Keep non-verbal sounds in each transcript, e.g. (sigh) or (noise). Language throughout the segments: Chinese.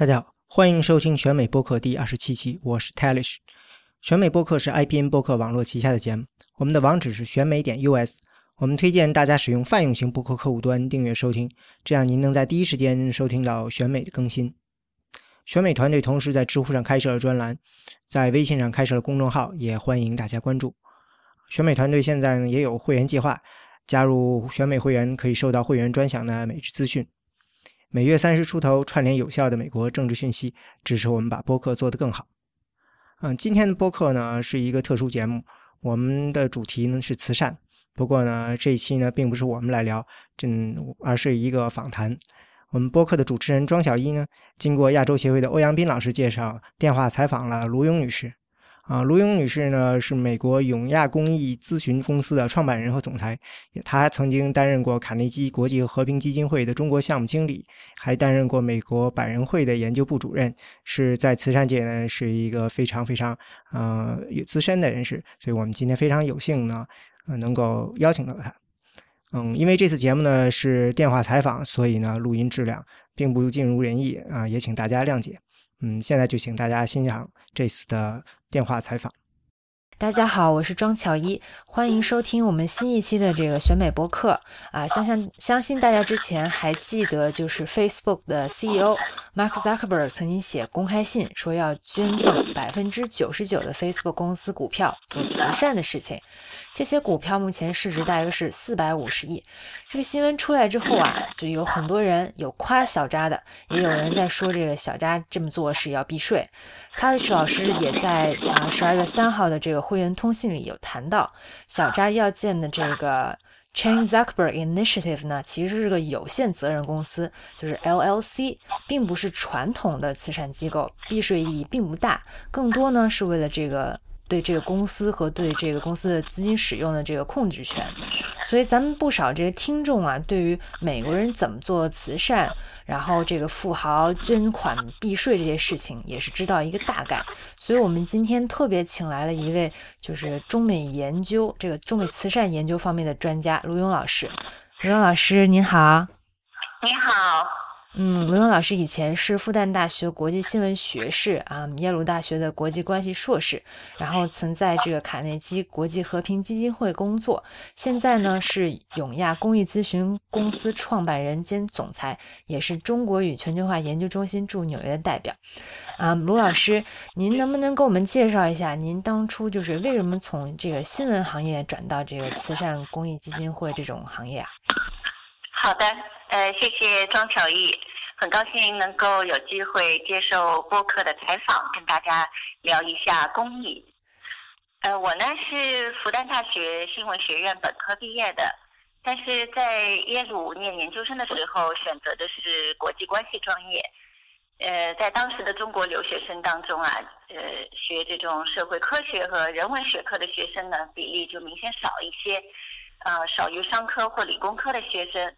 大家好，欢迎收听选美播客第二十七期，我是 Talish。选美播客是 IPN 播客网络旗下的节目，我们的网址是选美点 US。我们推荐大家使用泛用型播客客户端订阅收听，这样您能在第一时间收听到选美的更新。选美团队同时在知乎上开设了专栏，在微信上开设了公众号，也欢迎大家关注。选美团队现在呢也有会员计划，加入选美会员可以收到会员专享的每日资讯。每月三十出头，串联有效的美国政治讯息，支持我们把播客做得更好。嗯，今天的播客呢是一个特殊节目，我们的主题呢是慈善。不过呢，这一期呢并不是我们来聊，嗯，而是一个访谈。我们播客的主持人庄小一呢，经过亚洲协会的欧阳斌老师介绍，电话采访了卢勇女士。啊，卢勇女士呢是美国永亚公益咨询公司的创办人和总裁，她曾经担任过卡内基国际和平基金会的中国项目经理，还担任过美国百人会的研究部主任，是在慈善界呢是一个非常非常呃有资深的人士，所以我们今天非常有幸呢，呃能够邀请到她。嗯，因为这次节目呢是电话采访，所以呢录音质量并不尽如人意啊，也请大家谅解。嗯，现在就请大家欣赏这次的电话采访。大家好，我是庄巧一，欢迎收听我们新一期的这个选美博客啊。相信相信大家之前还记得，就是 Facebook 的 CEO Mark Zuckerberg 曾经写公开信说要捐赠百分之九十九的 Facebook 公司股票做慈善的事情。这些股票目前市值大约是四百五十亿。这个新闻出来之后啊，就有很多人有夸小扎的，也有人在说这个小扎这么做是要避税。卡里什老师也在啊十二月三号的这个会员通信里有谈到，小扎要建的这个 Chain Zuckerberg Initiative 呢，其实是个有限责任公司，就是 LLC，并不是传统的慈善机构，避税意义并不大，更多呢是为了这个。对这个公司和对这个公司的资金使用的这个控制权，所以咱们不少这个听众啊，对于美国人怎么做慈善，然后这个富豪捐款避税这些事情，也是知道一个大概。所以我们今天特别请来了一位就是中美研究这个中美慈善研究方面的专家卢勇老师。卢勇老师您好，你好。嗯，卢勇老师以前是复旦大学国际新闻学士啊，耶鲁大学的国际关系硕士，然后曾在这个卡内基国际和平基金会工作，现在呢是永亚公益咨询公司创办人兼总裁，也是中国与全球化研究中心驻纽约的代表。啊，卢老师，您能不能给我们介绍一下，您当初就是为什么从这个新闻行业转到这个慈善公益基金会这种行业啊？好的。呃，谢谢庄巧艺，很高兴能够有机会接受播客的采访，跟大家聊一下公益。呃，我呢是复旦大学新闻学院本科毕业的，但是在耶鲁念研究生的时候选择的是国际关系专业。呃，在当时的中国留学生当中啊，呃，学这种社会科学和人文学科的学生呢比例就明显少一些，呃，少于商科或理工科的学生。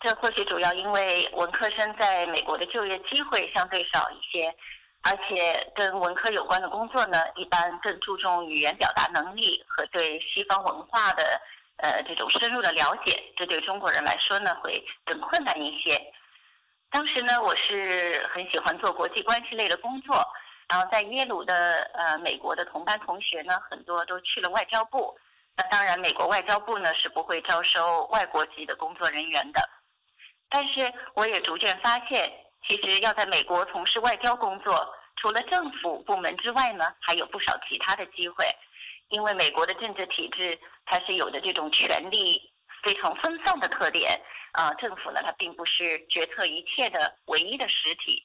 这或许主要因为文科生在美国的就业机会相对少一些，而且跟文科有关的工作呢，一般更注重语言表达能力和对西方文化的呃这种深入的了解，这对中国人来说呢会更困难一些。当时呢，我是很喜欢做国际关系类的工作，然后在耶鲁的呃美国的同班同学呢，很多都去了外交部。那当然，美国外交部呢是不会招收外国籍的工作人员的。但是我也逐渐发现，其实要在美国从事外交工作，除了政府部门之外呢，还有不少其他的机会。因为美国的政治体制，它是有的这种权力非常分散的特点。啊，政府呢，它并不是决策一切的唯一的实体。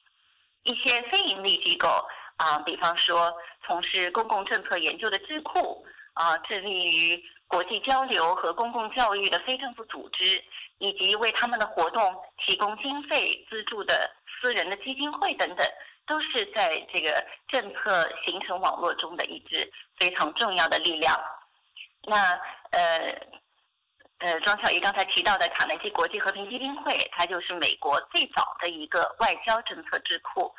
一些非盈利机构啊，比方说从事公共政策研究的智库啊，致力于国际交流和公共教育的非政府组织。以及为他们的活动提供经费资助的私人的基金会等等，都是在这个政策形成网络中的一支非常重要的力量。那呃呃，庄小怡刚才提到的卡内基国际和平基金会，它就是美国最早的一个外交政策智库。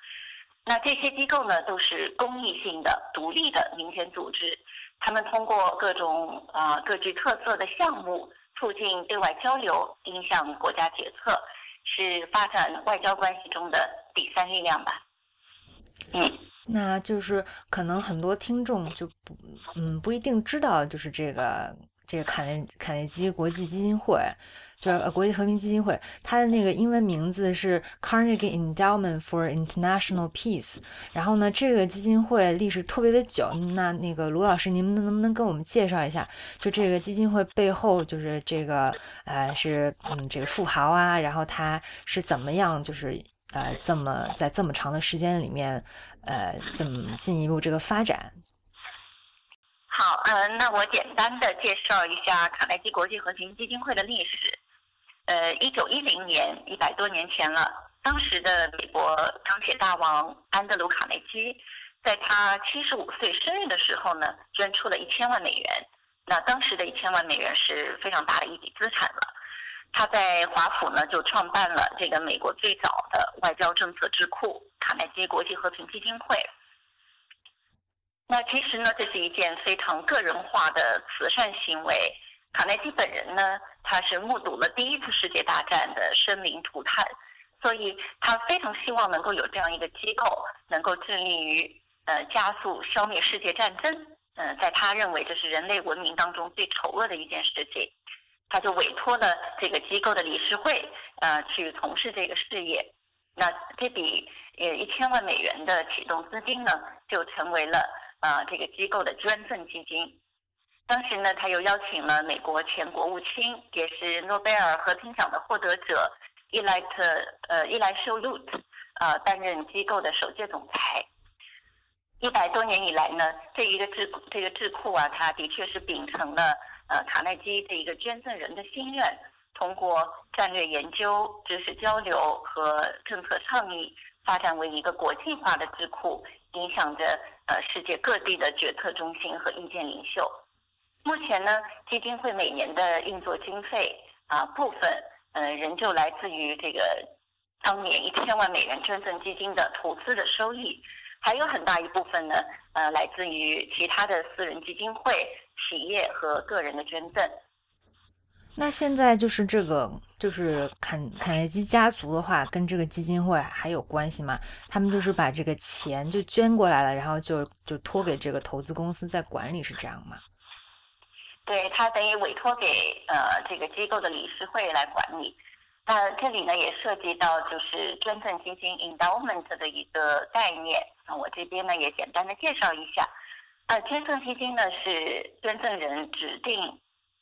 那这些机构呢，都是公益性的、独立的民间组织，他们通过各种啊各具特色的项目。促进对外交流，影响国家决策，是发展外交关系中的第三力量吧。嗯，那就是可能很多听众就不，嗯，不一定知道，就是这个这个卡内卡内基国际基金会。就是国际和平基金会，它的那个英文名字是 Carnegie Endowment for International Peace。然后呢，这个基金会历史特别的久。那那个卢老师，您能不能跟我们介绍一下，就这个基金会背后，就是这个呃是嗯这个富豪啊，然后他是怎么样，就是呃这么在这么长的时间里面，呃怎么进一步这个发展？好，嗯，那我简单的介绍一下卡耐基国际和平基金会的历史。呃，一九一零年，一百多年前了。当时的美国钢铁大王安德鲁·卡内基，在他七十五岁生日的时候呢，捐出了一千万美元。那当时的一千万美元是非常大的一笔资产了。他在华府呢，就创办了这个美国最早的外交政策智库——卡耐基国际和平基金会。那其实呢，这是一件非常个人化的慈善行为。卡耐基本人呢，他是目睹了第一次世界大战的生灵涂炭，所以他非常希望能够有这样一个机构，能够致力于呃加速消灭世界战争。嗯，在他认为这是人类文明当中最丑恶的一件事情，他就委托了这个机构的理事会呃去从事这个事业。那这笔呃一千万美元的启动资金呢，就成为了呃这个机构的捐赠基金。当时呢，他又邀请了美国前国务卿，也是诺贝尔和平奖的获得者伊莱特呃伊莱秀路特呃担任机构的首届总裁。一百多年以来呢，这一个智这个智库啊，它的确是秉承了呃卡耐基这一个捐赠人的心愿，通过战略研究、知识交流和政策倡议，发展为一个国际化的智库，影响着呃世界各地的决策中心和意见领袖。目前呢，基金会每年的运作经费啊部分，呃，仍旧来自于这个当年一千万美元捐赠基金的投资的收益，还有很大一部分呢，呃，来自于其他的私人基金会、企业和个人的捐赠。那现在就是这个，就是坎坎内基家族的话，跟这个基金会还有关系吗？他们就是把这个钱就捐过来了，然后就就托给这个投资公司在管理，是这样吗？对他等于委托给呃这个机构的理事会来管理，那这里呢也涉及到就是捐赠基金 endowment 的一个概念，那我这边呢也简单的介绍一下，呃捐赠基金呢是捐赠人指定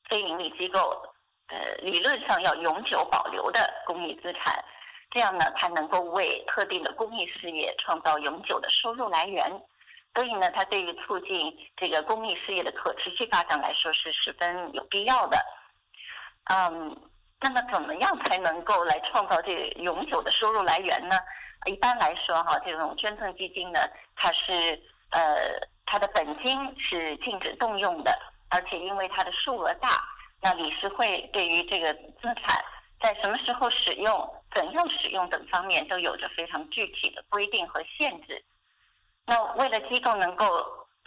非盈利机构，呃理论上要永久保留的公益资产，这样呢才能够为特定的公益事业创造永久的收入来源。所以呢，它对于促进这个公益事业的可持续发展来说是十分有必要的。嗯，那么怎么样才能够来创造这永久的收入来源呢？一般来说，哈，这种捐赠基金呢，它是呃，它的本金是禁止动用的，而且因为它的数额大，那理事会对于这个资产在什么时候使用、怎样使用等方面都有着非常具体的规定和限制。那为了机构能够，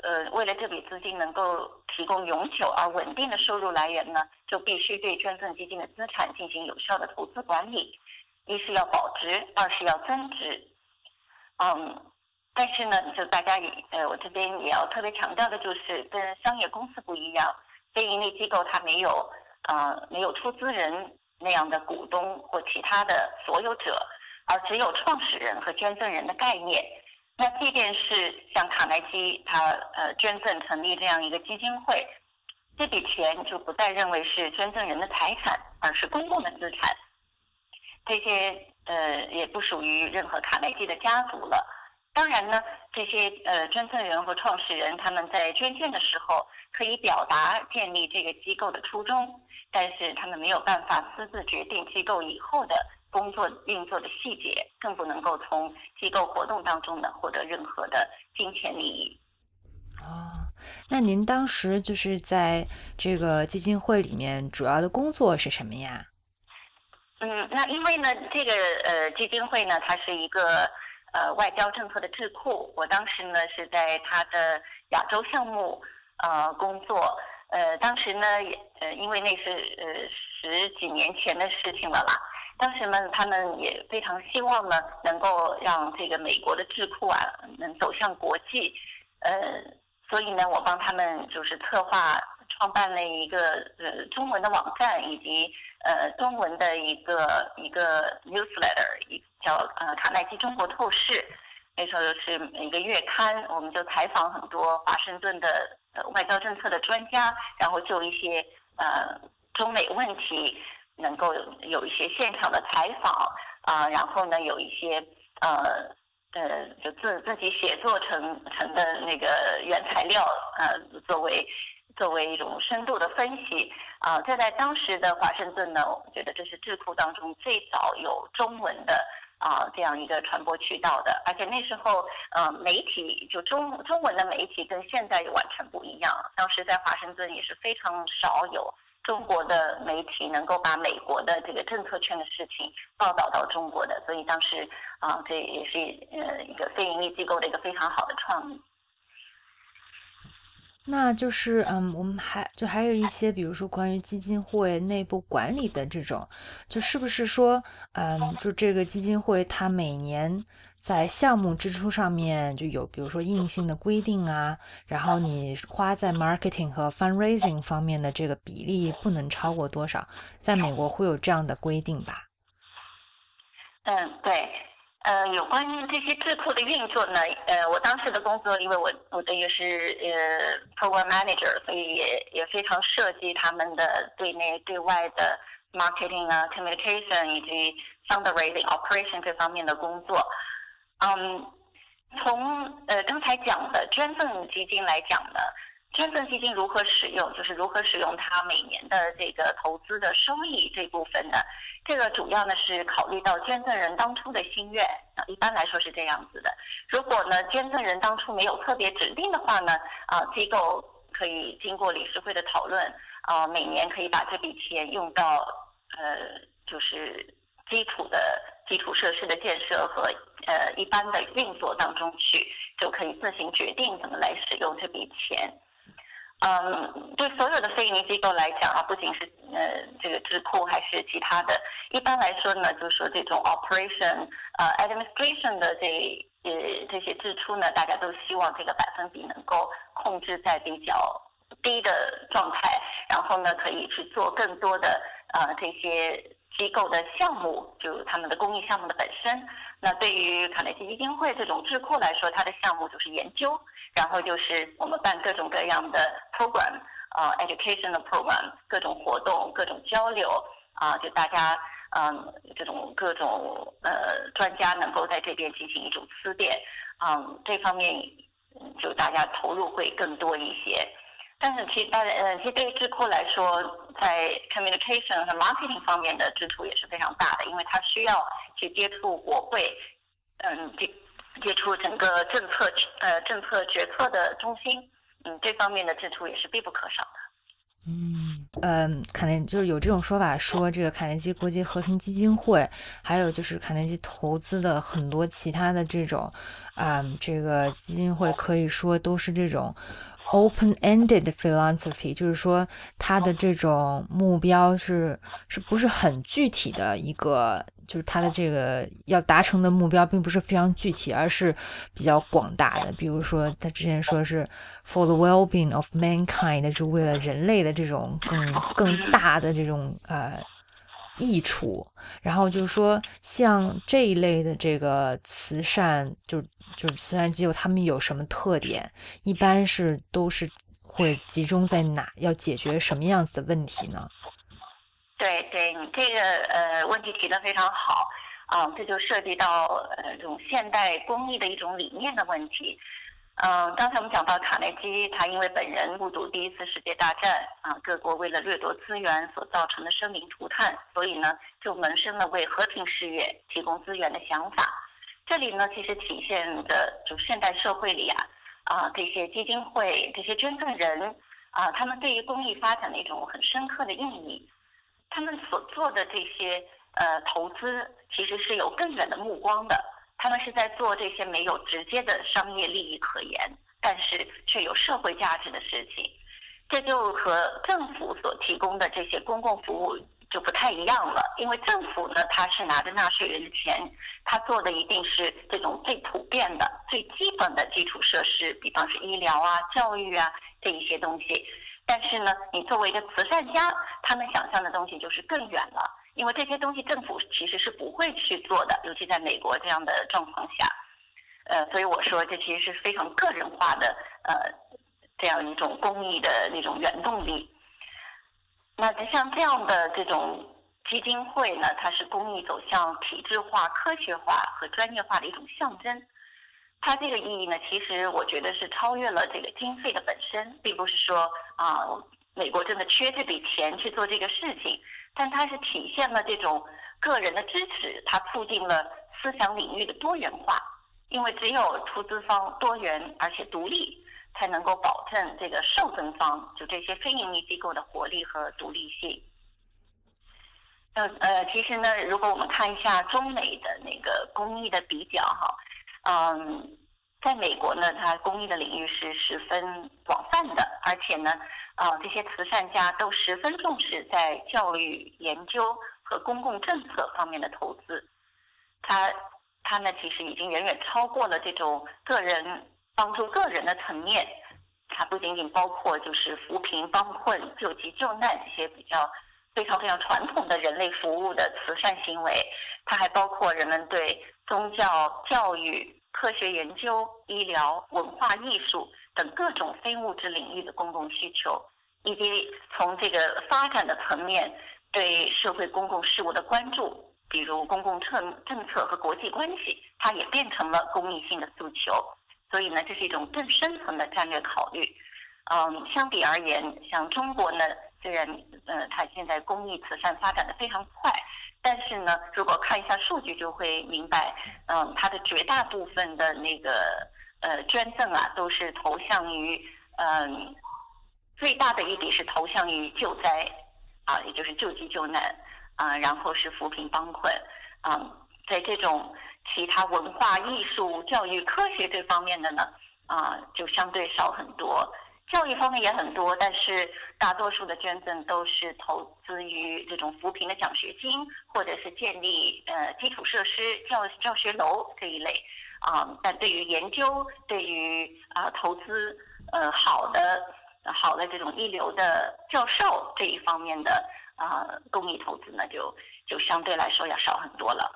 呃，为了这笔资金能够提供永久而稳定的收入来源呢，就必须对捐赠基金的资产进行有效的投资管理。一是要保值，二是要增值。嗯，但是呢，就大家也，呃，我这边也要特别强调的就是，跟商业公司不一样，非盈利机构它没有，呃，没有出资人那样的股东或其他的所有者，而只有创始人和捐赠人的概念。那即便是像卡耐基他呃捐赠成立这样一个基金会，这笔钱就不再认为是捐赠人的财产，而是公共的资产。这些呃也不属于任何卡耐基的家族了。当然呢，这些呃捐赠人和创始人他们在捐献的时候可以表达建立这个机构的初衷，但是他们没有办法私自决定机构以后的。工作运作的细节，更不能够从机构活动当中呢获得任何的金钱利益。哦，那您当时就是在这个基金会里面主要的工作是什么呀？嗯，那因为呢，这个呃基金会呢，它是一个呃外交政策的智库。我当时呢是在它的亚洲项目呃工作。呃，当时呢也呃因为那是呃十几年前的事情了啦。当时呢，他们也非常希望呢，能够让这个美国的智库啊，能走向国际。呃，所以呢，我帮他们就是策划创办了一个呃中文的网站，以及呃中文的一个一个 newsletter，一叫呃卡耐基中国透视。那时候是一个月刊，我们就采访很多华盛顿的呃外交政策的专家，然后就一些呃中美问题能够有一些现场的采访啊，然后呢有一些呃呃就自自己写作成成的那个原材料呃作为作为一种深度的分析啊，这在当时的华盛顿呢，我觉得这是智库当中最早有中文的。啊，这样一个传播渠道的，而且那时候，呃，媒体就中中文的媒体跟现在完全不一样。当时在华盛顿也是非常少有中国的媒体能够把美国的这个政策圈的事情报道到中国的，所以当时啊，这也是呃一个非盈利机构的一个非常好的创意。那就是，嗯，我们还就还有一些，比如说关于基金会内部管理的这种，就是不是说，嗯，就这个基金会它每年在项目支出上面就有，比如说硬性的规定啊，然后你花在 marketing 和 fundraising 方面的这个比例不能超过多少，在美国会有这样的规定吧？嗯，对。呃，有关于这些智库的运作呢，呃，我当时的工作，因为我我的也是呃 program manager，所以也也非常涉及他们的对内对外的 marketing 啊，communication 以及 fundraising operation 这方面的工作。嗯，从呃刚才讲的捐赠基金来讲呢。捐赠基金如何使用？就是如何使用它每年的这个投资的收益这部分呢？这个主要呢是考虑到捐赠人当初的心愿啊，一般来说是这样子的。如果呢捐赠人当初没有特别指定的话呢，啊机构可以经过理事会的讨论啊，每年可以把这笔钱用到呃就是基础的基础设施的建设和呃一般的运作当中去，就可以自行决定怎么来使用这笔钱。嗯，对所有的非营利机构来讲啊，不仅是呃这个智库，还是其他的。一般来说呢，就是说这种 operation 呃 administration 的这呃这些支出呢，大家都希望这个百分比能够控制在比较低的状态，然后呢可以去做更多的呃这些机构的项目，就他们的公益项目的本身。那对于卡内基基金会这种智库来说，它的项目就是研究。然后就是我们办各种各样的 program，啊，educational program，各种活动，各种交流，啊，就大家，嗯，这种各种呃专家能够在这边进行一种思辨，嗯，这方面就大家投入会更多一些。但是其当然，呃，其实对于智库来说，在 communication 和 marketing 方面的支出也是非常大的，因为它需要去接触国会，嗯，这。接触整个政策呃政策决策的中心，嗯，这方面的支出也是必不可少的。嗯，呃，卡内就是有这种说法，说这个卡内基国际和平基金会，还有就是卡内基投资的很多其他的这种，啊，这个基金会可以说都是这种 open-ended philanthropy，就是说它的这种目标是是不是很具体的一个。就是他的这个要达成的目标并不是非常具体，而是比较广大的。比如说，他之前说是 for the well-being of mankind，是为了人类的这种更更大的这种呃益处。然后就是说，像这一类的这个慈善，就就是慈善机构，他们有什么特点？一般是都是会集中在哪？要解决什么样子的问题呢？对对，你这个呃问题提得非常好，啊，这就涉及到呃这种现代公益的一种理念的问题。嗯，刚才我们讲到卡内基，他因为本人目睹第一次世界大战啊，各国为了掠夺资源所造成的生灵涂炭，所以呢就萌生了为和平事业提供资源的想法。这里呢其实体现的就现代社会里啊啊这些基金会、这些捐赠人啊，他们对于公益发展的一种很深刻的意义。他们所做的这些呃投资，其实是有更远的目光的。他们是在做这些没有直接的商业利益可言，但是却有社会价值的事情。这就和政府所提供的这些公共服务就不太一样了，因为政府呢，它是拿着纳税人的钱，它做的一定是这种最普遍的、最基本的基础设施，比方是医疗啊、教育啊这一些东西。但是呢，你作为一个慈善家，他们想象的东西就是更远了，因为这些东西政府其实是不会去做的，尤其在美国这样的状况下。呃，所以我说这其实是非常个人化的，呃，这样一种公益的那种原动力。那像这样的这种基金会呢，它是公益走向体制化、科学化和专业化的一种象征。它这个意义呢，其实我觉得是超越了这个经费的本身，并不是说啊，美国真的缺这笔钱去做这个事情，但它是体现了这种个人的支持，它促进了思想领域的多元化。因为只有出资方多元而且独立。才能够保证这个受赠方就这些非盈利机构的活力和独立性。呃呃，其实呢，如果我们看一下中美的那个公益的比较哈，嗯，在美国呢，它公益的领域是十分广泛的，而且呢，啊，这些慈善家都十分重视在教育、研究和公共政策方面的投资。他他呢，其实已经远远超过了这种个人。帮助个人的层面，它不仅仅包括就是扶贫帮困、救急救难这些比较非常非常传统的人类服务的慈善行为，它还包括人们对宗教、教育、科学研究、医疗、文化艺术等各种非物质领域的公共需求，以及从这个发展的层面对社会公共事务的关注，比如公共政政策和国际关系，它也变成了公益性的诉求。所以呢，这是一种更深层的战略考虑。嗯，相比而言，像中国呢，虽然呃，它现在公益慈善发展的非常快，但是呢，如果看一下数据，就会明白，嗯，它的绝大部分的那个呃捐赠啊，都是投向于嗯，最大的一笔是投向于救灾啊，也就是救急救难啊，然后是扶贫帮困啊，在这种。其他文化艺术、教育、科学这方面的呢，啊，就相对少很多。教育方面也很多，但是大多数的捐赠都是投资于这种扶贫的奖学金，或者是建立呃基础设施、教教学楼这一类。啊，但对于研究、对于啊投资呃好的好的这种一流的教授这一方面的啊公益投资呢，就就相对来说要少很多了。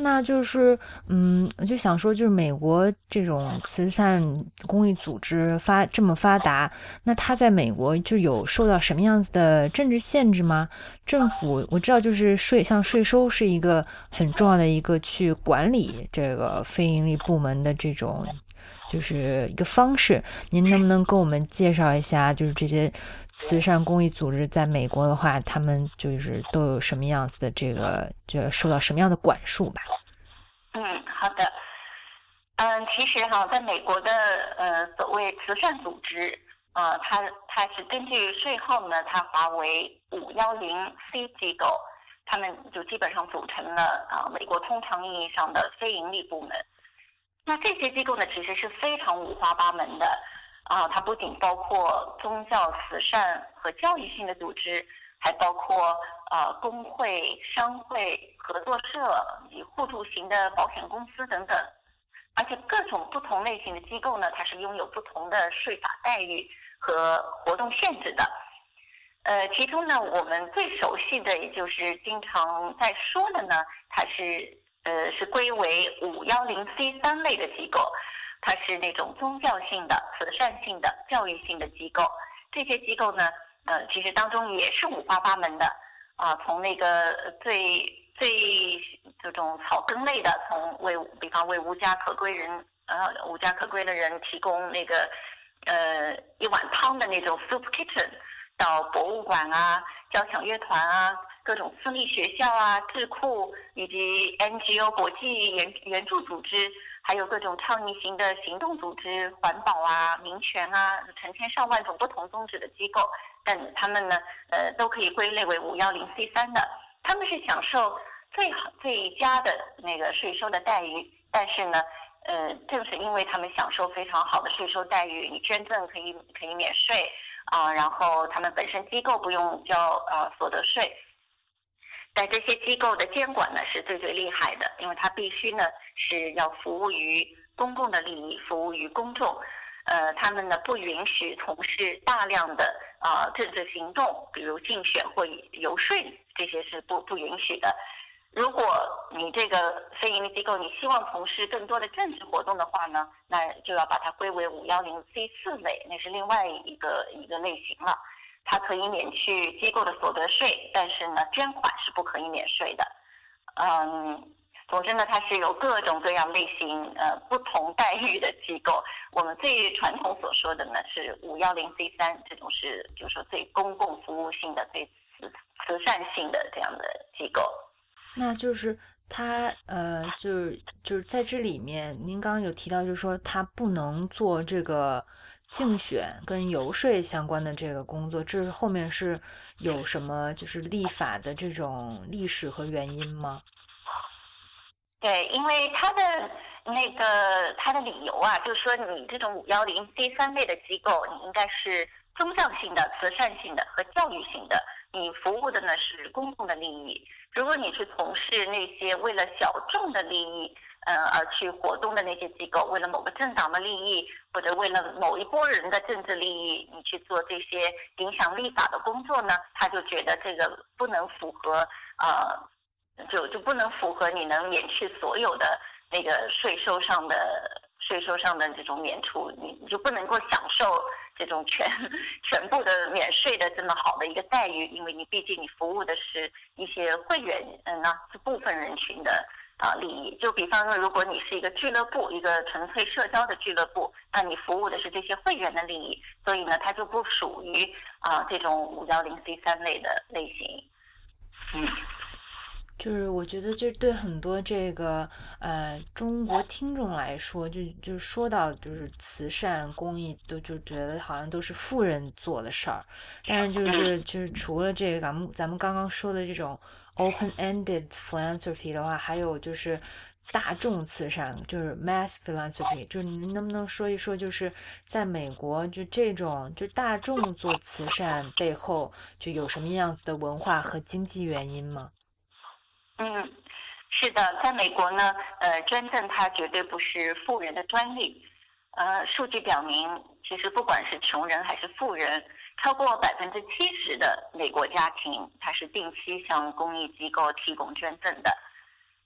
那就是，嗯，就想说，就是美国这种慈善公益组织发这么发达，那它在美国就有受到什么样子的政治限制吗？政府我知道，就是税，像税收是一个很重要的一个去管理这个非盈利部门的这种。就是一个方式，您能不能跟我们介绍一下？就是这些慈善公益组织在美国的话，他们就是都有什么样子的这个，就受到什么样的管束吧？嗯，好的。嗯，其实哈，在美国的呃所谓慈善组织呃，它它是根据税号呢，它划为五幺零 C 机构，他们就基本上组成了啊美国通常意义上的非盈利部门。那这些机构呢，其实是非常五花八门的，啊，它不仅包括宗教、慈善和教育性的组织，还包括呃工会、商会、合作社以及互助型的保险公司等等，而且各种不同类型的机构呢，它是拥有不同的税法待遇和活动限制的，呃，其中呢，我们最熟悉的也就是经常在说的呢，它是。呃，是归为五幺零 C 三类的机构，它是那种宗教性的、慈善性的、教育性的机构。这些机构呢，呃，其实当中也是五花八门的啊，从那个最最这种草根类的，从为比方为无家可归人呃无家可归的人提供那个呃一碗汤的那种 soup kitchen，到博物馆啊、交响乐团啊。各种私立学校啊、智库以及 NGO 国际援援助组织，还有各种倡议型的行动组织、环保啊、民权啊，成千上万种不同宗旨的机构，但他们呢，呃，都可以归类为五幺零 C 三的。他们是享受最好最佳的那个税收的待遇，但是呢，呃，正是因为他们享受非常好的税收待遇，你捐赠可以可以免税啊，然后他们本身机构不用交呃所得税。在这些机构的监管呢是最最厉害的，因为它必须呢是要服务于公共的利益，服务于公众。呃，他们呢不允许从事大量的啊政治行动，比如竞选或游说，这些是不不允许的。如果你这个非营利机构你希望从事更多的政治活动的话呢，那就要把它归为五幺零 C 四类，那是另外一个一个类型了。它可以免去机构的所得税，但是呢，捐款是不可以免税的。嗯。总之呢，它是有各种各样类型、呃不同待遇的机构。我们最传统所说的呢是五幺零 C 三，这种是就是说最公共服务性的、最慈慈善性的这样的机构。那就是它呃，就是就是在这里面，您刚刚有提到，就是说它不能做这个竞选跟游说相关的这个工作，这后面是有什么就是立法的这种历史和原因吗？对，因为他的那个他的理由啊，就是说你这种五幺零 C 三类的机构，你应该是宗教性的、慈善性的和教育性的，你服务的呢是公共的利益。如果你是从事那些为了小众的利益，嗯而去活动的那些机构，为了某个政党的利益或者为了某一波人的政治利益，你去做这些影响立法的工作呢，他就觉得这个不能符合呃。就就不能符合你能免去所有的那个税收上的税收上的这种免除，你你就不能够享受这种全 (laughs) 全部的免税的这么好的一个待遇，因为你毕竟你服务的是一些会员，嗯那是部分人群的啊利益。就比方说，如果你是一个俱乐部，一个纯粹社交的俱乐部，那你服务的是这些会员的利益，所以呢，它就不属于啊这种五幺零 C 三类的类型，嗯。就是我觉得，就对很多这个呃中国听众来说，就就说到就是慈善公益，都就觉得好像都是富人做的事儿。但是就是就是除了这个咱们咱们刚刚说的这种 open-ended philanthropy 的话，还有就是大众慈善，就是 mass philanthropy。就是您能不能说一说，就是在美国就这种就大众做慈善背后就有什么样子的文化和经济原因吗？嗯，是的，在美国呢，呃，捐赠它绝对不是富人的专利。呃，数据表明，其实不管是穷人还是富人，超过百分之七十的美国家庭，它是定期向公益机构提供捐赠的。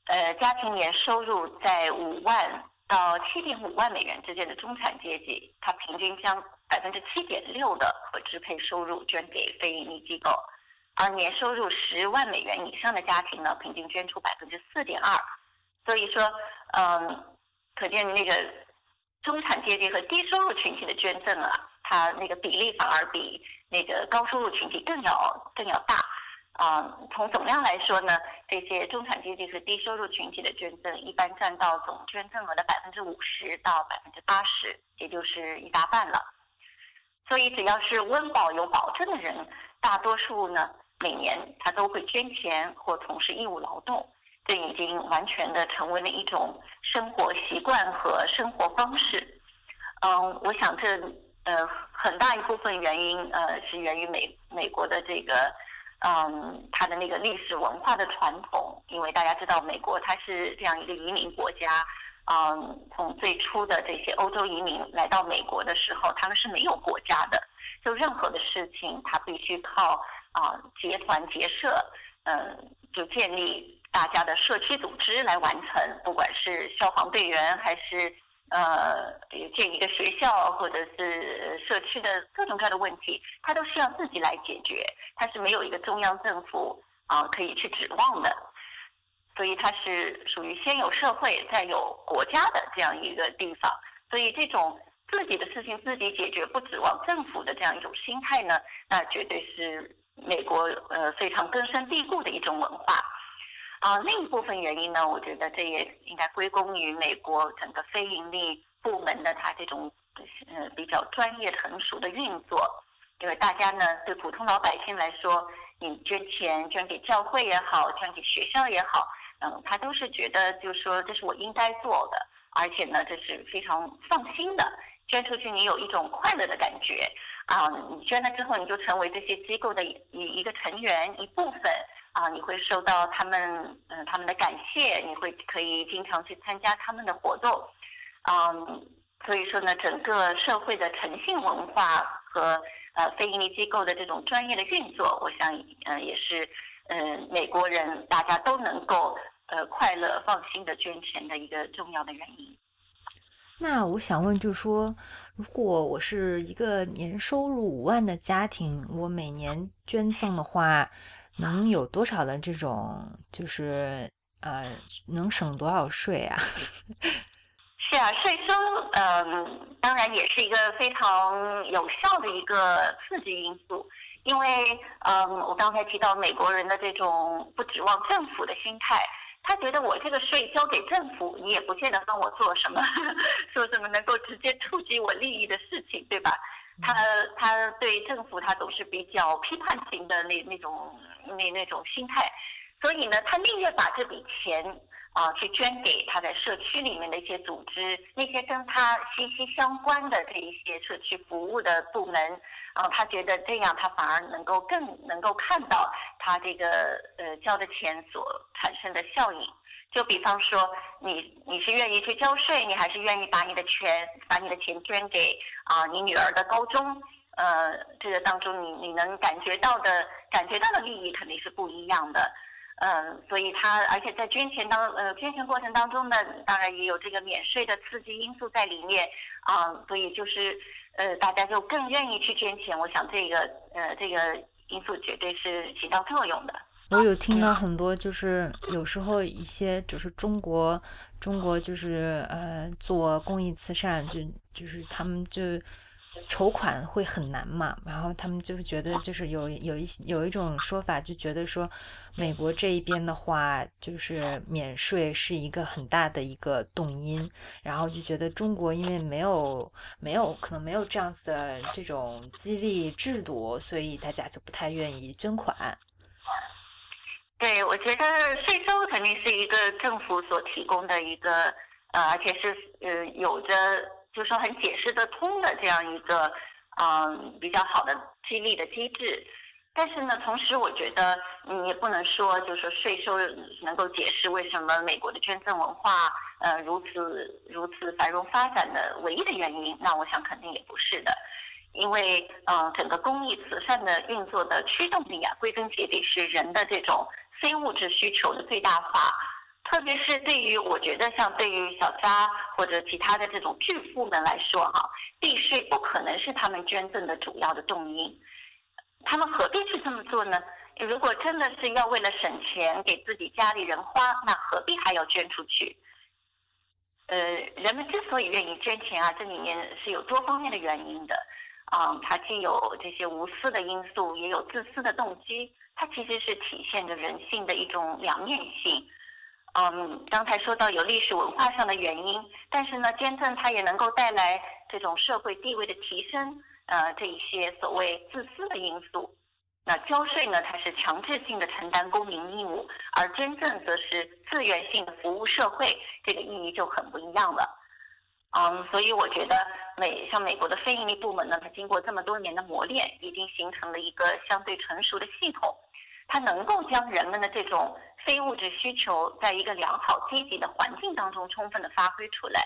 呃，家庭年收入在五万到七点五万美元之间的中产阶级，他平均将百分之七点六的可支配收入捐给非营利机构。而年收入十万美元以上的家庭呢，平均捐出百分之四点二，所以说，嗯，可见那个中产阶级和低收入群体的捐赠啊，它那个比例反而比那个高收入群体更要更要大。啊，从总量来说呢，这些中产阶级和低收入群体的捐赠一般占到总捐赠额的百分之五十到百分之八十，也就是一大半了。所以，只要是温饱有保证的人，大多数呢。每年他都会捐钱或从事义务劳动，这已经完全的成为了一种生活习惯和生活方式。嗯，我想这呃很大一部分原因呃是源于美美国的这个嗯它的那个历史文化的传统，因为大家知道美国它是这样一个移民国家，嗯，从最初的这些欧洲移民来到美国的时候，他们是没有国家的，就任何的事情他必须靠。啊，结团结社，嗯，就建立大家的社区组织来完成，不管是消防队员还是呃建一个学校或者是社区的各种各样的问题，它都需要自己来解决，它是没有一个中央政府啊可以去指望的，所以它是属于先有社会再有国家的这样一个地方，所以这种自己的事情自己解决，不指望政府的这样一种心态呢，那绝对是。美国呃非常根深蒂固的一种文化，啊，另一部分原因呢，我觉得这也应该归功于美国整个非盈利部门的它这种呃比较专业成熟的运作。因为大家呢，对普通老百姓来说，你捐钱捐给教会也好，捐给学校也好，嗯，他都是觉得就是说这是我应该做的，而且呢，这是非常放心的。捐出去，你有一种快乐的感觉啊！你捐了之后，你就成为这些机构的一一个成员一部分，啊，你会受到他们嗯他们的感谢，你会可以经常去参加他们的活动，嗯，所以说呢，整个社会的诚信文化和呃非盈利机构的这种专业的运作，我想嗯也是嗯美国人大家都能够呃快乐放心的捐钱的一个重要的原因。那我想问，就是说，如果我是一个年收入五万的家庭，我每年捐赠的话，能有多少的这种，就是呃，能省多少税啊？(laughs) 是啊，税收，嗯，当然也是一个非常有效的一个刺激因素，因为，嗯，我刚才提到美国人的这种不指望政府的心态。他觉得我这个税交给政府，你也不见得帮我做什么，(laughs) 做什么能够直接触及我利益的事情，对吧？他他对政府他总是比较批判型的那那种那那种心态，所以呢，他宁愿把这笔钱啊去捐给他在社区里面的一些组织，那些跟他息息相关的这一些社区服务的部门。啊，他觉得这样，他反而能够更能够看到他这个呃交的钱所产生的效应。就比方说，你你是愿意去交税，你还是愿意把你的钱把你的钱捐给啊你女儿的高中？呃，这个当中你你能感觉到的感觉到的利益肯定是不一样的。嗯，所以他而且在捐钱当呃捐钱过程当中呢，当然也有这个免税的刺激因素在里面啊，所以就是。呃，大家就更愿意去捐钱，我想这个呃，这个因素绝对是起到作用的。我有听到很多，就是有时候一些就是中国中国就是呃做公益慈善，就就是他们就。筹款会很难嘛，然后他们就觉得，就是有有一有一种说法，就觉得说，美国这一边的话，就是免税是一个很大的一个动因，然后就觉得中国因为没有没有可能没有这样子的这种激励制度，所以大家就不太愿意捐款。对，我觉得税收肯定是一个政府所提供的一个呃，而且是呃有着。就是说很解释得通的这样一个，嗯，比较好的激励的机制，但是呢，同时我觉得你也不能说，就是说税收能够解释为什么美国的捐赠文化，呃，如此如此繁荣发展的唯一的原因。那我想肯定也不是的，因为，嗯，整个公益慈善的运作的驱动力啊，归根结底是人的这种非物质需求的最大化。特别是对于我觉得像对于小扎或者其他的这种巨富们来说，哈，避税不可能是他们捐赠的主要的动因，他们何必去这么做呢？如果真的是要为了省钱给自己家里人花，那何必还要捐出去？呃，人们之所以愿意捐钱啊，这里面是有多方面的原因的，啊，它既有这些无私的因素，也有自私的动机，它其实是体现着人性的一种两面性。嗯，刚才说到有历史文化上的原因，但是呢，捐赠它也能够带来这种社会地位的提升，呃，这一些所谓自私的因素。那交税呢，它是强制性的承担公民义务，而捐赠则是自愿性的服务社会，这个意义就很不一样了。嗯，所以我觉得美像美国的非营利部门呢，它经过这么多年的磨练，已经形成了一个相对成熟的系统。它能够将人们的这种非物质需求，在一个良好积极的环境当中充分的发挥出来。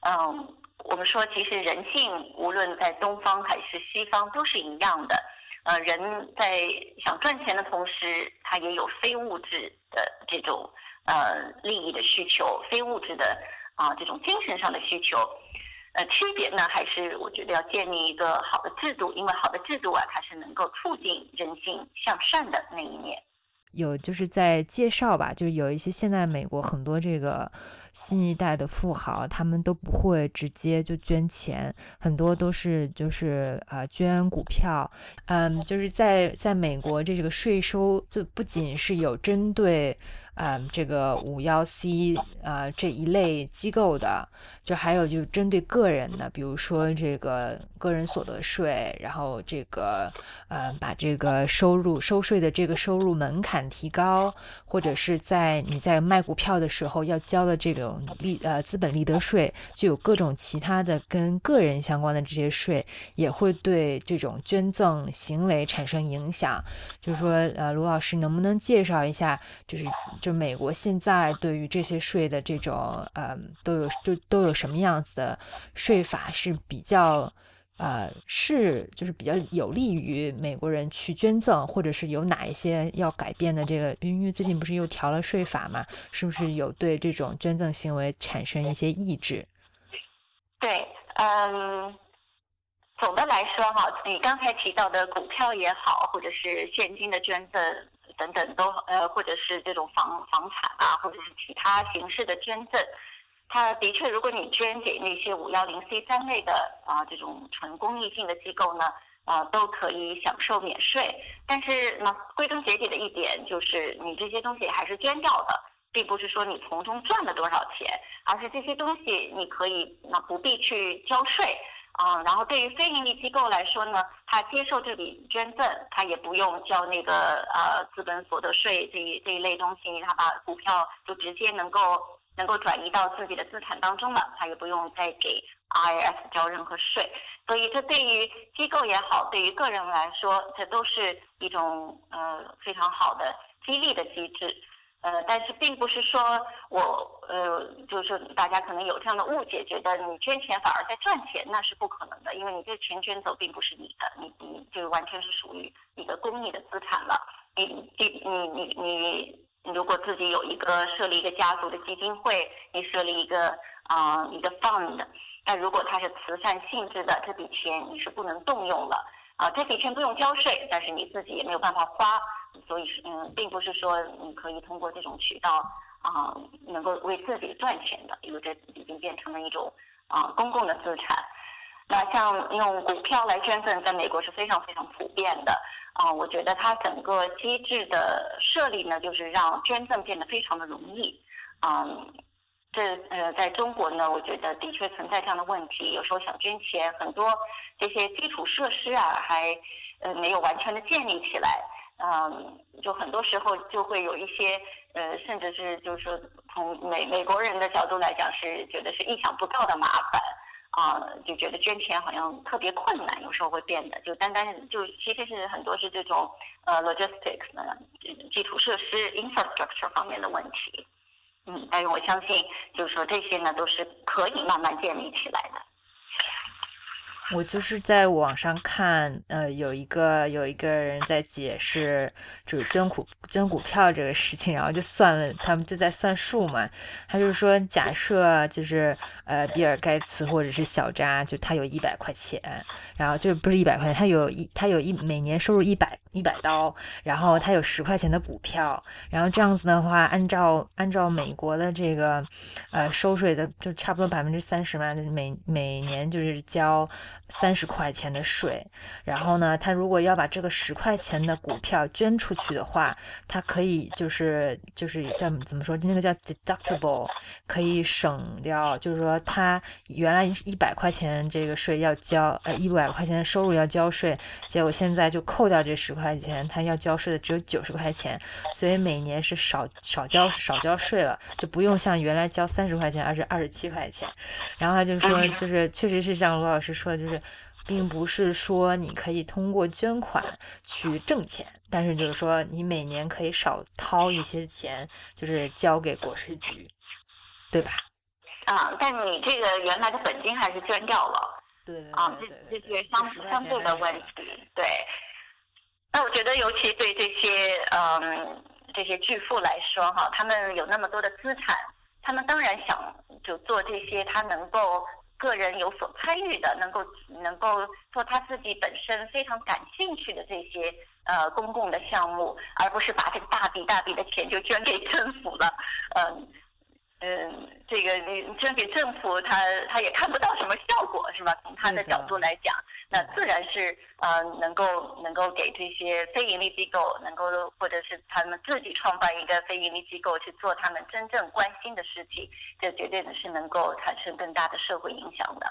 嗯，我们说，其实人性无论在东方还是西方都是一样的。呃，人在想赚钱的同时，他也有非物质的这种呃利益的需求，非物质的啊这种精神上的需求。呃，区别呢，还是我觉得要建立一个好的制度，因为好的制度啊，它是能够促进人性向善的那一面。有就是在介绍吧，就是有一些现在美国很多这个新一代的富豪，他们都不会直接就捐钱，很多都是就是呃捐股票。嗯，就是在在美国这个税收就不仅是有针对。嗯，这个五幺 C 呃这一类机构的，就还有就是针对个人的，比如说这个个人所得税，然后这个呃把这个收入收税的这个收入门槛提高，或者是在你在卖股票的时候要交的这种利呃资本利得税，就有各种其他的跟个人相关的这些税，也会对这种捐赠行为产生影响。就是说，呃，卢老师能不能介绍一下，就是就美国现在对于这些税的这种，呃，都有就都有什么样子的税法是比较，呃，是就是比较有利于美国人去捐赠，或者是有哪一些要改变的这个？因为最近不是又调了税法嘛，是不是有对这种捐赠行为产生一些抑制？对，嗯。总的来说，哈，你刚才提到的股票也好，或者是现金的捐赠等等，都呃，或者是这种房房产啊，或者是其他形式的捐赠，它的确，如果你捐给那些五幺零 C 三类的啊这种纯公益性的机构呢，啊，都可以享受免税。但是呢，归根结底的一点就是，你这些东西还是捐掉的，并不是说你从中赚了多少钱，而是这些东西你可以那不必去交税。啊，然后对于非盈利机构来说呢，他接受这笔捐赠，他也不用交那个呃资本所得税这一这一类东西，他把股票就直接能够能够转移到自己的资产当中了，他也不用再给 IRS 交任何税。所以这对于机构也好，对于个人来说，这都是一种呃非常好的激励的机制。呃，但是并不是说我呃，就是大家可能有这样的误解，觉得你捐钱反而在赚钱，那是不可能的，因为你这钱捐走并不是你的，你你就完全是属于一个公益的资产了。你你你你你如果自己有一个设立一个家族的基金会，你设立一个啊一个 fund，那如果它是慈善性质的，这笔钱你是不能动用了。啊，这笔钱不用交税，但是你自己也没有办法花，所以嗯，并不是说你可以通过这种渠道啊，能够为自己赚钱的，因为这已经变成了一种啊公共的资产。那像用股票来捐赠，在美国是非常非常普遍的啊。我觉得它整个机制的设立呢，就是让捐赠变得非常的容易，嗯。这呃，在中国呢，我觉得的确存在这样的问题。有时候想捐钱，很多这些基础设施啊，还呃没有完全的建立起来。嗯，就很多时候就会有一些呃，甚至是就是说，从美美国人的角度来讲，是觉得是意想不到的麻烦啊，就觉得捐钱好像特别困难。有时候会变得就单单就其实是很多是这种呃 logistics 的基础设施 infrastructure 方面的问题。嗯，但是我相信，就是说这些呢，都是可以慢慢建立起来的。我就是在网上看，呃，有一个有一个人在解释，就是捐股捐股票这个事情，然后就算了，他们就在算数嘛。他就是说，假设就是呃，比尔盖茨或者是小扎，就他有一百块钱，然后就不是一百块钱，他有一他有一每年收入一百一百刀，然后他有十块钱的股票，然后这样子的话，按照按照美国的这个呃收税的，就差不多百分之三十嘛，每每年就是交。三十块钱的税，然后呢，他如果要把这个十块钱的股票捐出去的话，他可以就是就是叫怎么说，那个叫 deductible，可以省掉，就是说他原来一百块钱这个税要交，呃，一百块钱的收入要交税，结果现在就扣掉这十块钱，他要交税的只有九十块钱，所以每年是少少交少交税了，就不用像原来交三十块钱，而是二十七块钱。然后他就说，就是确实是像罗老师说的，就是。并不是说你可以通过捐款去挣钱，但是就是说你每年可以少掏一些钱，就是交给国税局，对吧？啊，但你这个原来的本金还是捐掉了。对对对。啊，这这些相相对的问题，对。那我觉得，尤其对这些嗯这些巨富来说，哈，他们有那么多的资产，他们当然想就做这些，他能够。个人有所参与的，能够能够做他自己本身非常感兴趣的这些呃公共的项目，而不是把这个大笔大笔的钱就捐给政府了。嗯，嗯，这个你捐给政府，他他也看不到什么效果，是吧？从他的角度来讲，那自然是呃，能够能够给这些非盈利机构，能够或者是他们自己创办一个非盈利机构去做他们真正关心的事情，这绝对是能够产生更大的社会影响的。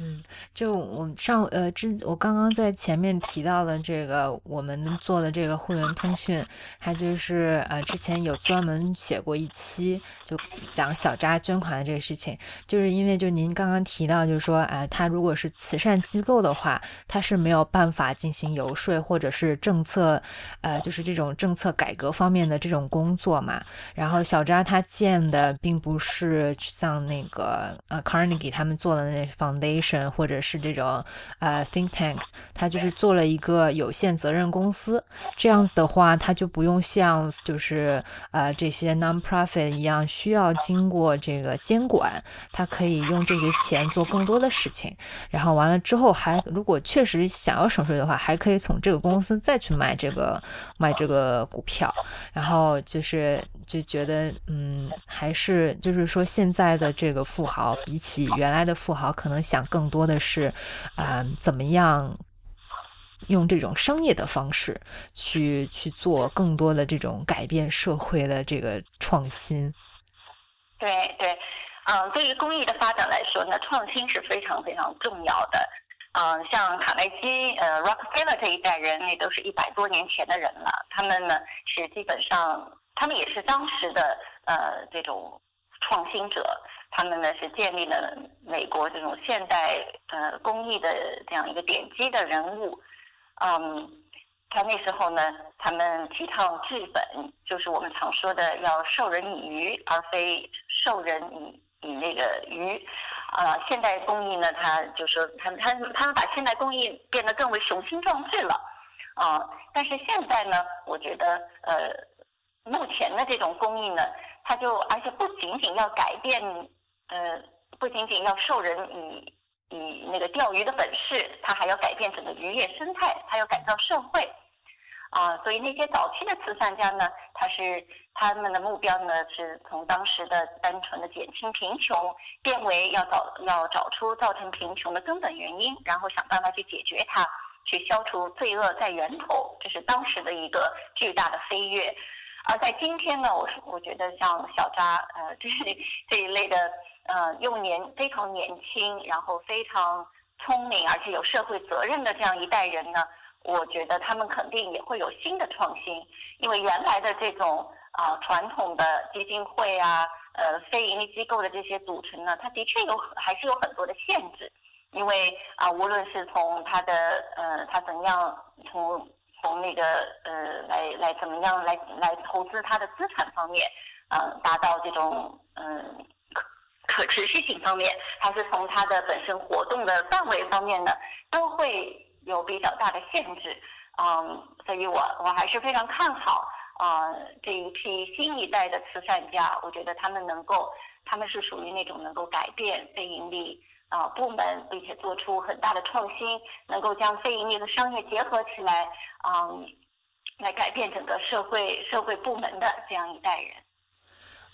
嗯，就我上呃之我刚刚在前面提到的这个，我们做的这个会员通讯，它就是呃之前有专门写过一期，就讲小扎捐款的这个事情，就是因为就您刚刚提到，就是说啊，他如果是慈善机构的话，他是没有办法进行游说或者是政策，呃，就是这种政策改革方面的这种工作嘛。然后小扎他建的并不是像那个呃 Carnegie 他们做的那 foundation。或者是这种呃 think tank，他就是做了一个有限责任公司，这样子的话，他就不用像就是呃这些 non-profit 一样需要经过这个监管，他可以用这些钱做更多的事情。然后完了之后，还如果确实想要省税的话，还可以从这个公司再去买这个买这个股票。然后就是就觉得嗯，还是就是说现在的这个富豪比起原来的富豪，可能想更。多的是，啊，怎么样用这种商业的方式去去做更多的这种改变社会的这个创新？对对，嗯，对于公益的发展来说呢，创新是非常非常重要的。嗯，像卡耐基、呃，Rockefeller 这一代人，那都是一百多年前的人了。他们呢，是基本上，他们也是当时的呃这种创新者。他们呢是建立了美国这种现代呃工艺的这样一个典籍的人物，嗯，他那时候呢，他们提倡治本，就是我们常说的要授人以鱼，而非授人以以那个鱼，啊，现代工艺呢，他就说他他他们把现代工艺变得更为雄心壮志了，啊，但是现在呢，我觉得呃，目前的这种公益呢，它就而且不仅仅要改变。呃，不仅仅要授人以以那个钓鱼的本事，他还要改变整个渔业生态，他要改造社会，啊，所以那些早期的慈善家呢，他是他们的目标呢，是从当时的单纯的减轻贫穷，变为要找要找出造成贫穷的根本原因，然后想办法去解决它，去消除罪恶在源头，这是当时的一个巨大的飞跃。而在今天呢，我是我觉得像小扎呃，这这一类的。呃，又年非常年轻，然后非常聪明，而且有社会责任的这样一代人呢，我觉得他们肯定也会有新的创新。因为原来的这种啊传统的基金会啊，呃非盈利机构的这些组成呢，它的确有还是有很多的限制。因为啊，无论是从他的呃，他怎样从从那个呃来来怎么样来来投资他的资产方面，嗯，达到这种嗯。可可持续性方面，还是从他的本身活动的范围方面呢，都会有比较大的限制。嗯，所以我我还是非常看好啊这一批新一代的慈善家。我觉得他们能够，他们是属于那种能够改变非盈利啊部门，并且做出很大的创新，能够将非盈利和商业结合起来，嗯，来改变整个社会社会部门的这样一代人。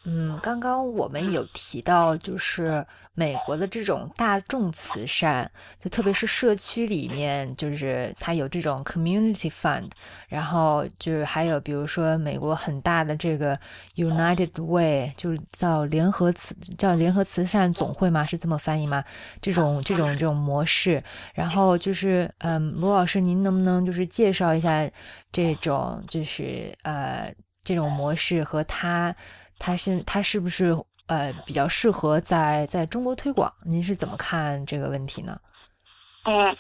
嗯，刚刚我们有提到，就是美国的这种大众慈善，就特别是社区里面，就是它有这种 community fund，然后就是还有比如说美国很大的这个 United Way，就是叫联合慈叫联合慈善总会嘛？是这么翻译吗？这种这种这种模式，然后就是嗯，罗老师，您能不能就是介绍一下这种就是呃这种模式和它？它是它是不是呃比较适合在在中国推广？您是怎么看这个问题呢？嗯，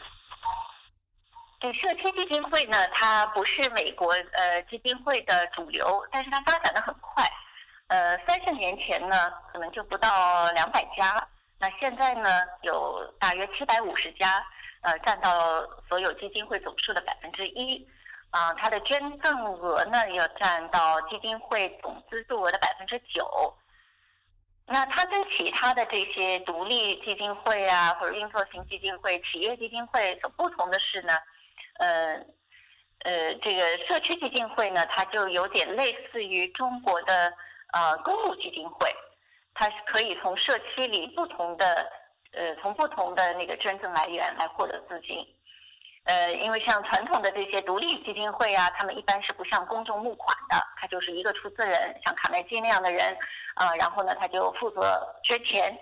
对，社区基金会呢，它不是美国呃基金会的主流，但是它发展的很快。呃，三十年前呢，可能就不到两百家，那现在呢，有大约七百五十家，呃，占到所有基金会总数的百分之一。啊，它的捐赠额呢，要占到基金会总资助额的百分之九。那它跟其他的这些独立基金会啊，或者运作型基金会、企业基金会所不同的是呢，呃，呃，这个社区基金会呢，它就有点类似于中国的呃公募基金会。它是可以从社区里不同的呃，从不同的那个捐赠来源来获得资金。呃，因为像传统的这些独立基金会啊，他们一般是不向公众募款的，他就是一个出资人，像卡耐基那样的人，啊，然后呢，他就负责捐钱。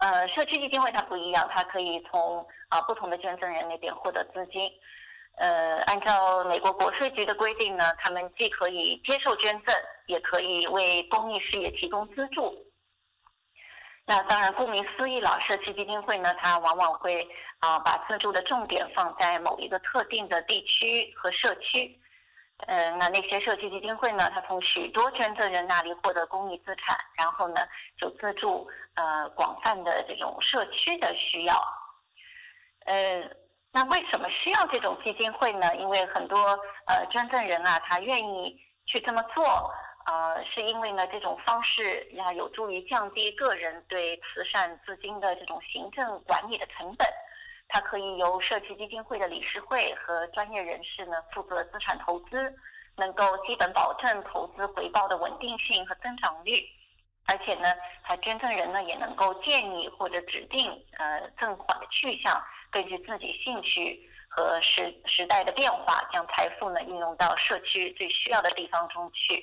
呃，社区基金会它不一样，它可以从啊不同的捐赠人那边获得资金。呃，按照美国国税局的规定呢，他们既可以接受捐赠，也可以为公益事业提供资助。那当然，顾名思义了，社区基金会呢，它往往会啊把资助的重点放在某一个特定的地区和社区。嗯，那那些社区基金会呢，它从许多捐赠人那里获得公益资产，然后呢就资助呃广泛的这种社区的需要。呃，那为什么需要这种基金会呢？因为很多呃捐赠人啊，他愿意去这么做。呃，是因为呢，这种方式要有助于降低个人对慈善资金的这种行政管理的成本。它可以由社区基金会的理事会和专业人士呢负责资产投资，能够基本保证投资回报的稳定性和增长率。而且呢，它捐赠人呢也能够建议或者指定呃赠款的去向，根据自己兴趣和时时代的变化，将财富呢运用到社区最需要的地方中去。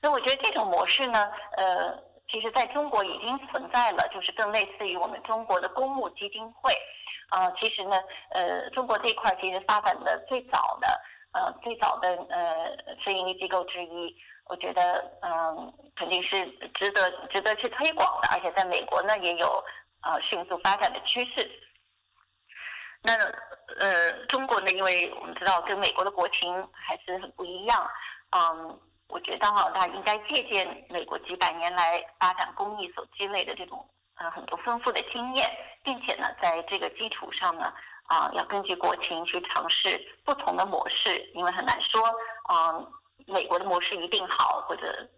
所以我觉得这种模式呢，呃，其实在中国已经存在了，就是更类似于我们中国的公募基金会。啊，其实呢，呃，中国这块其实发展的最早的，呃，最早的呃非盈利机构之一，我觉得嗯，肯定是值得值得去推广的，而且在美国呢也有呃迅速发展的趋势。那呃，中国呢，因为我们知道跟美国的国情还是很不一样，嗯。我觉得哈，他应该借鉴美国几百年来发展公益所积累的这种呃很多丰富的经验，并且呢，在这个基础上呢，啊，要根据国情去尝试不同的模式，因为很难说，啊，美国的模式一定好，或者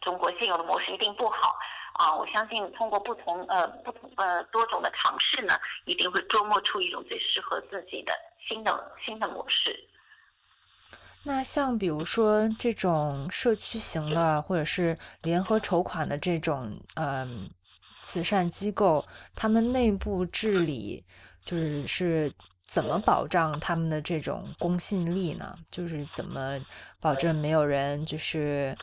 中国现有的模式一定不好，啊，我相信通过不同呃不同呃多种的尝试呢，一定会琢磨出一种最适合自己的新的新的模式。那像比如说这种社区型的，或者是联合筹款的这种，嗯，慈善机构，他们内部治理就是是怎么保障他们的这种公信力呢？就是怎么保证没有人就是。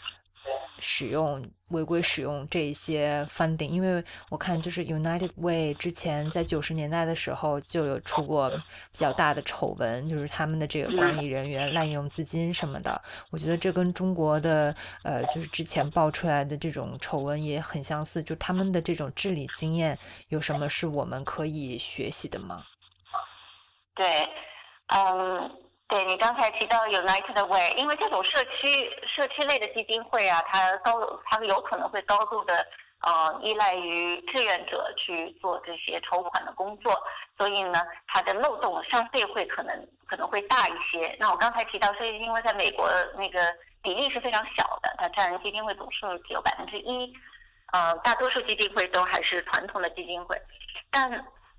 使用违规使用这一些 funding，因为我看就是 United Way 之前在九十年代的时候就有出过比较大的丑闻，就是他们的这个管理人员滥用资金什么的。我觉得这跟中国的呃就是之前爆出来的这种丑闻也很相似，就他们的这种治理经验有什么是我们可以学习的吗？对，嗯。对你刚才提到 United Way，因为这种社区社区类的基金会啊，它高它有可能会高度的呃依赖于志愿者去做这些筹款的工作，所以呢，它的漏洞相对会可能可能会大一些。那我刚才提到，是因为在美国那个比例是非常小的，它占基金会总数只有百分之一，呃，大多数基金会都还是传统的基金会，但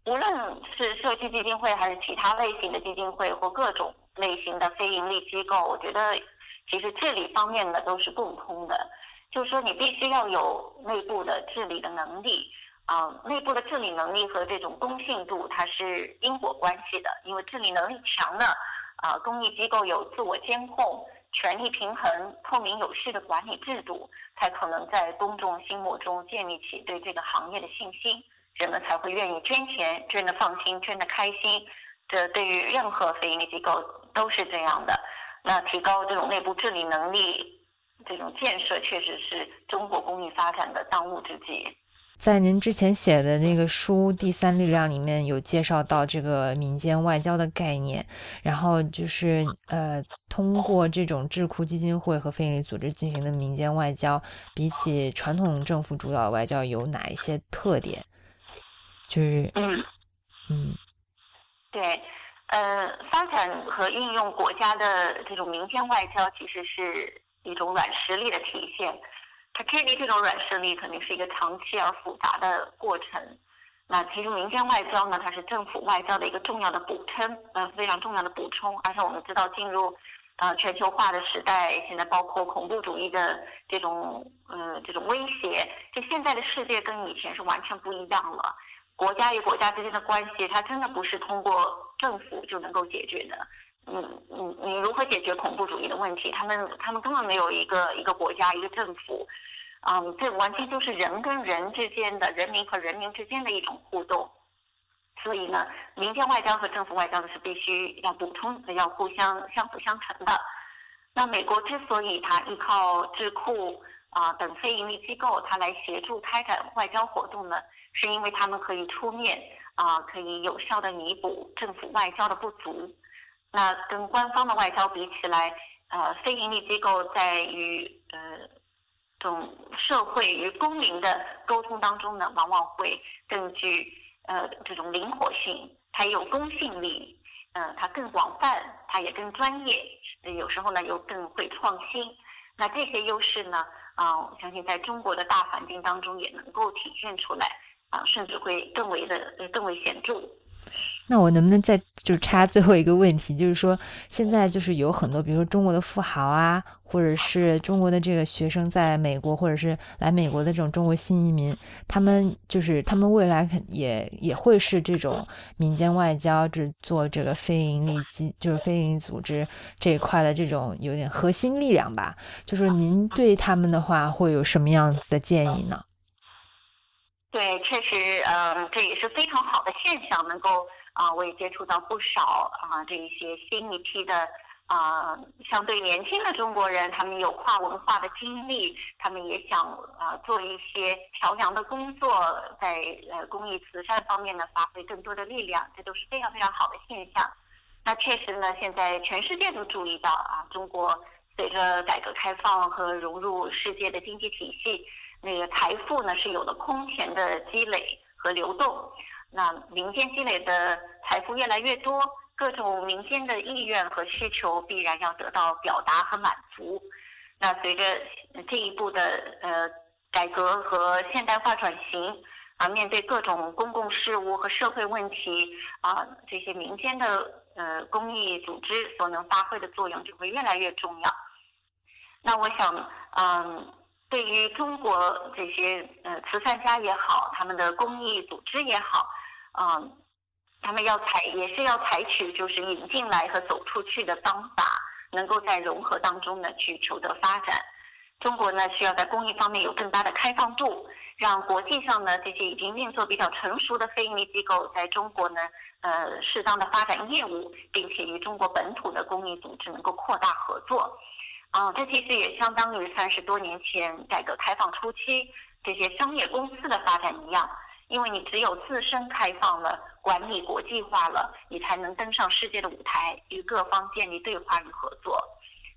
无论是社区基金会还是其他类型的基金会或各种。类型的非盈利机构，我觉得其实治理方面呢都是共通的，就是说你必须要有内部的治理的能力啊，内部的治理能力和这种公信度它是因果关系的，因为治理能力强的啊，公益机构有自我监控、权力平衡、透明有序的管理制度，才可能在公众心目中建立起对这个行业的信心，人们才会愿意捐钱，捐的放心，捐的开心。这对于任何非营利机构都是这样的。那提高这种内部治理能力，这种建设确实是中国公益发展的当务之急。在您之前写的那个书《第三力量》里面有介绍到这个民间外交的概念，然后就是呃，通过这种智库基金会和非营利组织进行的民间外交，比起传统政府主导的外交有哪一些特点？就是嗯嗯。对，呃，发展和运用国家的这种民间外交，其实是一种软实力的体现。它建立这种软实力，肯定是一个长期而复杂的过程。那其实民间外交呢，它是政府外交的一个重要的补充，呃，非常重要的补充。而且我们知道，进入啊，全球化的时代，现在包括恐怖主义的这种呃这种威胁，就现在的世界跟以前是完全不一样了。国家与国家之间的关系，它真的不是通过政府就能够解决的。嗯嗯，你如何解决恐怖主义的问题？他们他们根本没有一个一个国家一个政府，嗯，这完全就是人跟人之间的人民和人民之间的一种互动。所以呢，民间外交和政府外交呢是必须要补充、要互相相辅相成的。那美国之所以它依靠智库啊等非盈利机构，它来协助开展外交活动呢，是因为他们可以出面啊，可以有效的弥补政府外交的不足。那跟官方的外交比起来，呃，非盈利机构在与呃这种社会与公民的沟通当中呢，往往会更具。呃，这种灵活性，它有公信力，嗯，它更广泛，它也更专业，有时候呢又更会创新。那这些优势呢，啊，我相信在中国的大环境当中也能够体现出来，啊，甚至会更为的更为显著。那我能不能再就插最后一个问题，就是说现在就是有很多，比如说中国的富豪啊，或者是中国的这个学生在美国，或者是来美国的这种中国新移民，他们就是他们未来肯也也会是这种民间外交，这做这个非盈利机，就是非营利组织这一块的这种有点核心力量吧。就是您对他们的话会有什么样子的建议呢？对，确实，嗯，这也是非常好的现象，能够。啊，我也接触到不少啊，这一些新一批的啊，相对年轻的中国人，他们有跨文化的经历，他们也想啊做一些桥梁的工作，在呃公益慈善方面呢发挥更多的力量，这都是非常非常好的现象。那确实呢，现在全世界都注意到啊，中国随着改革开放和融入世界的经济体系，那个财富呢是有了空前的积累和流动。那民间积累的财富越来越多，各种民间的意愿和需求必然要得到表达和满足。那随着这一步的呃改革和现代化转型，啊，面对各种公共事务和社会问题，啊，这些民间的呃公益组织所能发挥的作用就会越来越重要。那我想，嗯。对于中国这些呃慈善家也好，他们的公益组织也好，嗯，他们要采也是要采取就是引进来和走出去的方法，能够在融合当中呢去求得发展。中国呢需要在公益方面有更大的开放度，让国际上呢这些已经运作比较成熟的非营利机构在中国呢呃适当的发展业务，并且与中国本土的公益组织能够扩大合作。啊，这其实也相当于三十多年前改革开放初期这些商业公司的发展一样，因为你只有自身开放了，管理国际化了，你才能登上世界的舞台，与各方建立对话与合作。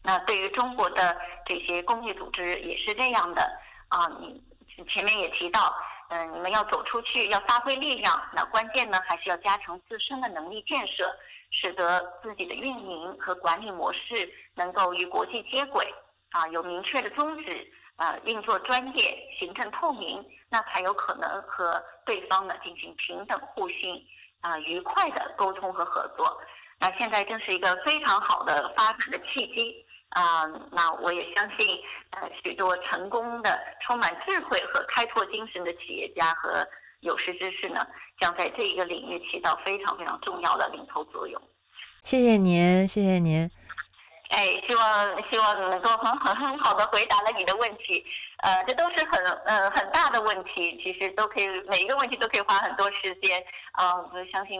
那对于中国的这些公益组织也是这样的啊，你前面也提到，嗯，你们要走出去，要发挥力量，那关键呢还是要加强自身的能力建设。使得自己的运营和管理模式能够与国际接轨，啊，有明确的宗旨，啊，运作专业、行政透明，那才有可能和对方呢进行平等互信、啊，愉快的沟通和合作。那现在正是一个非常好的发展的契机，啊，那我也相信，呃，许多成功的、充满智慧和开拓精神的企业家和。有识之士呢，将在这一个领域起到非常非常重要的领头作用。谢谢您，谢谢您。哎，希望希望能够很很很好的回答了你的问题。呃，这都是很嗯很大的问题，其实都可以每一个问题都可以花很多时间。啊，我相信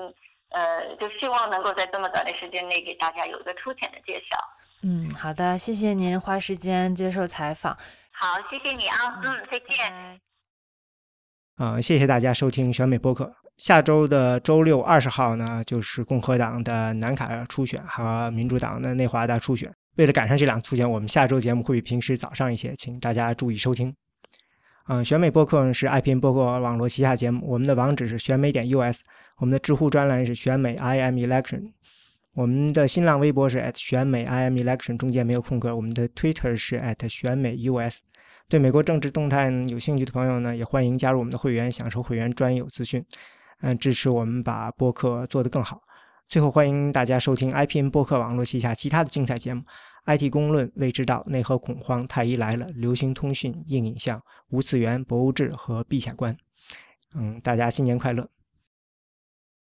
呃，就希望能够在这么短的时间内给大家有一个粗浅的介绍。嗯，好的，谢谢您花时间接受采访。好，谢谢你啊，嗯，再见。嗯，谢谢大家收听选美播客。下周的周六二十号呢，就是共和党的南卡初选和民主党的内华达初选。为了赶上这两初选，我们下周节目会比平时早上一些，请大家注意收听。嗯，选美播客是 IPN 播客网络旗下节目，我们的网址是选美点 US，我们的知乎专栏是选美 IM Election，我们的新浪微博是 at 选美 IM Election，中间没有空格。我们的 Twitter 是 at 选美 US。对美国政治动态有兴趣的朋友呢，也欢迎加入我们的会员，享受会员专有资讯，嗯，支持我们把播客做得更好。最后，欢迎大家收听 IPN 播客网络旗下其他的精彩节目 IT 公论、未知道、内核恐慌、太医来了、流行通讯、硬影像、无次元、博物志和陛下观。嗯，大家新年快乐！